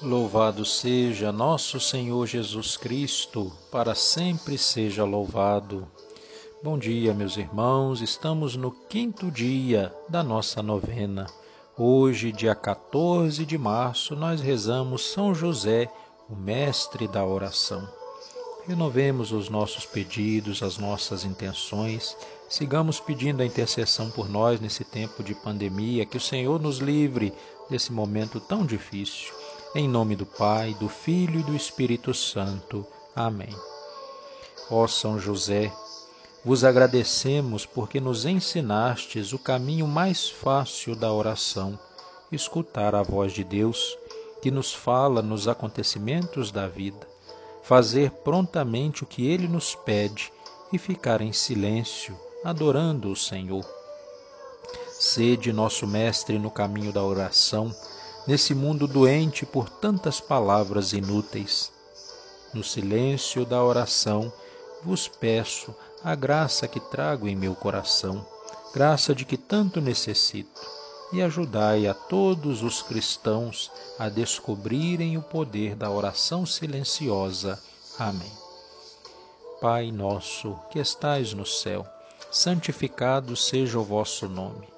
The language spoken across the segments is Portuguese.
Louvado seja nosso Senhor Jesus Cristo, para sempre seja louvado. Bom dia, meus irmãos, estamos no quinto dia da nossa novena. Hoje, dia 14 de março, nós rezamos São José, o mestre da oração. Renovemos os nossos pedidos, as nossas intenções, sigamos pedindo a intercessão por nós nesse tempo de pandemia, que o Senhor nos livre desse momento tão difícil. Em nome do Pai, do Filho e do Espírito Santo. Amém. Ó São José, vos agradecemos porque nos ensinastes o caminho mais fácil da oração, escutar a voz de Deus, que nos fala nos acontecimentos da vida, fazer prontamente o que Ele nos pede e ficar em silêncio, adorando o Senhor. Sede nosso Mestre no caminho da oração, nesse mundo doente por tantas palavras inúteis. No silêncio da oração, vos peço a graça que trago em meu coração, graça de que tanto necessito, e ajudai a todos os cristãos a descobrirem o poder da oração silenciosa. Amém. Pai nosso, que estais no céu, santificado seja o vosso nome.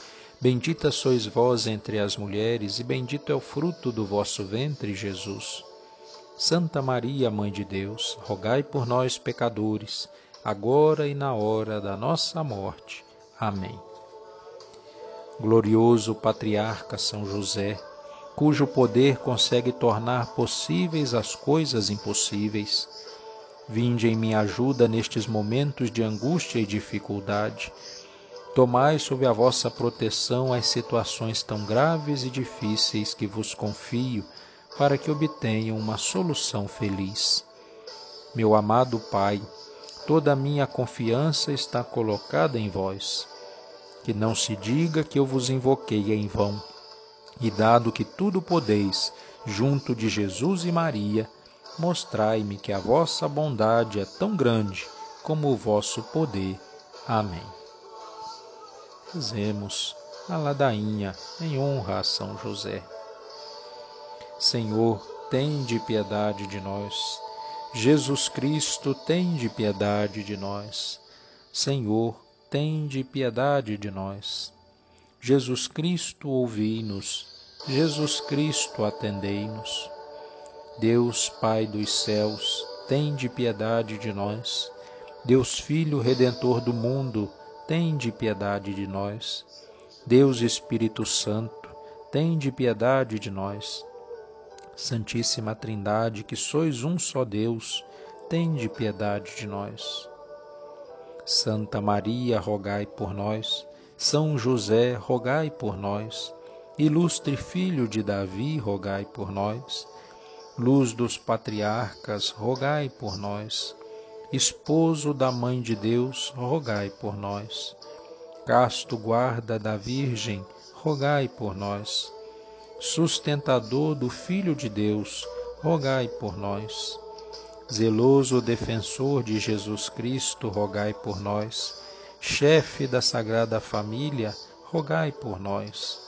Bendita sois vós entre as mulheres, e bendito é o fruto do vosso ventre, Jesus. Santa Maria, Mãe de Deus, rogai por nós, pecadores, agora e na hora da nossa morte. Amém. Glorioso Patriarca São José, cujo poder consegue tornar possíveis as coisas impossíveis, vinde em minha ajuda nestes momentos de angústia e dificuldade Tomai sob a vossa proteção as situações tão graves e difíceis que vos confio, para que obtenham uma solução feliz. Meu amado Pai, toda a minha confiança está colocada em vós. Que não se diga que eu vos invoquei em vão. E dado que tudo podeis, junto de Jesus e Maria, mostrai-me que a vossa bondade é tão grande como o vosso poder. Amém. Rezemos a ladainha em honra a São José. Senhor, tem de piedade de nós. Jesus Cristo, tem de piedade de nós. Senhor, tem de piedade de nós. Jesus Cristo, ouvi-nos. Jesus Cristo, atendei-nos. Deus, Pai dos céus, tem de piedade de nós. Deus Filho Redentor do mundo, de piedade de nós. Deus Espírito Santo, de piedade de nós. Santíssima Trindade, que sois um só Deus, de piedade de nós. Santa Maria, rogai por nós. São José, rogai por nós. Ilustre Filho de Davi, rogai por nós. Luz dos patriarcas, rogai por nós esposo da Mãe de Deus, rogai por nós. Casto guarda da Virgem, rogai por nós. Sustentador do Filho de Deus, rogai por nós. Zeloso defensor de Jesus Cristo, rogai por nós. Chefe da Sagrada Família, rogai por nós.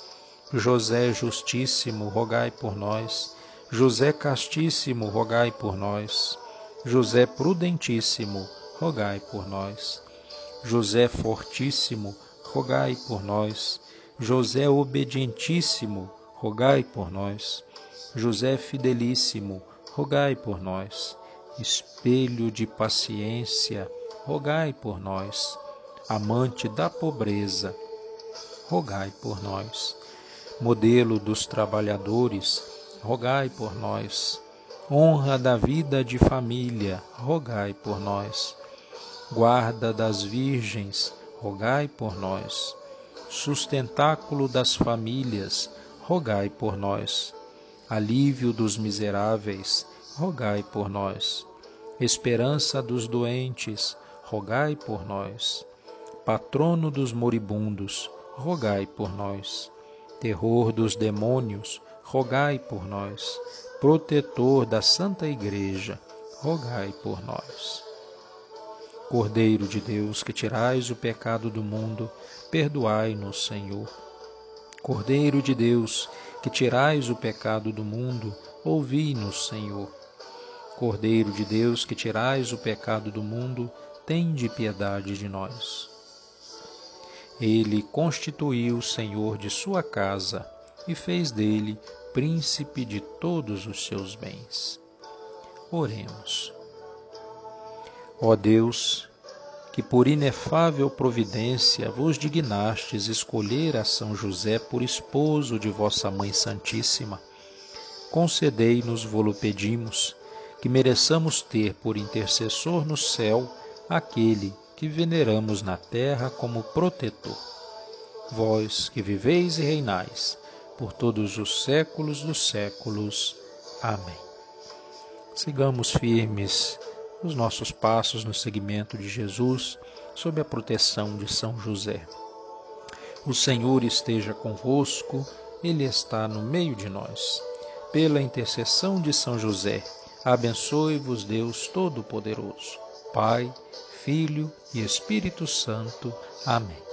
José Justíssimo, rogai por nós. José Castíssimo, rogai por nós. José prudentíssimo, rogai por nós. José fortíssimo, rogai por nós. José obedientíssimo, rogai por nós. José fidelíssimo, rogai por nós. Espelho de paciência, rogai por nós. Amante da pobreza, rogai por nós. Modelo dos trabalhadores, rogai por nós honra da vida de família, rogai por nós. Guarda das virgens, rogai por nós. Sustentáculo das famílias, rogai por nós. Alívio dos miseráveis, rogai por nós. esperança dos doentes, rogai por nós. Patrono dos moribundos, rogai por nós. Terror dos demônios, rogai por nós. Protetor da Santa Igreja, rogai por nós. Cordeiro de Deus, que tirais o pecado do mundo, perdoai-nos, Senhor. Cordeiro de Deus, que tirais o pecado do mundo, ouvi-nos, Senhor. Cordeiro de Deus, que tirais o pecado do mundo, tende piedade de nós. Ele constituiu o Senhor de sua casa e fez dele príncipe de todos os seus bens. Oremos. Ó Deus, que por inefável providência vos dignastes escolher a São José por esposo de vossa Mãe Santíssima, concedei-nos, vos pedimos, que mereçamos ter por intercessor no céu aquele que veneramos na terra como protetor. Vós que viveis e reinais por todos os séculos dos séculos. Amém. Sigamos firmes os nossos passos no seguimento de Jesus, sob a proteção de São José. O Senhor esteja convosco, Ele está no meio de nós. Pela intercessão de São José, abençoe-vos Deus Todo-Poderoso, Pai, Filho e Espírito Santo. Amém.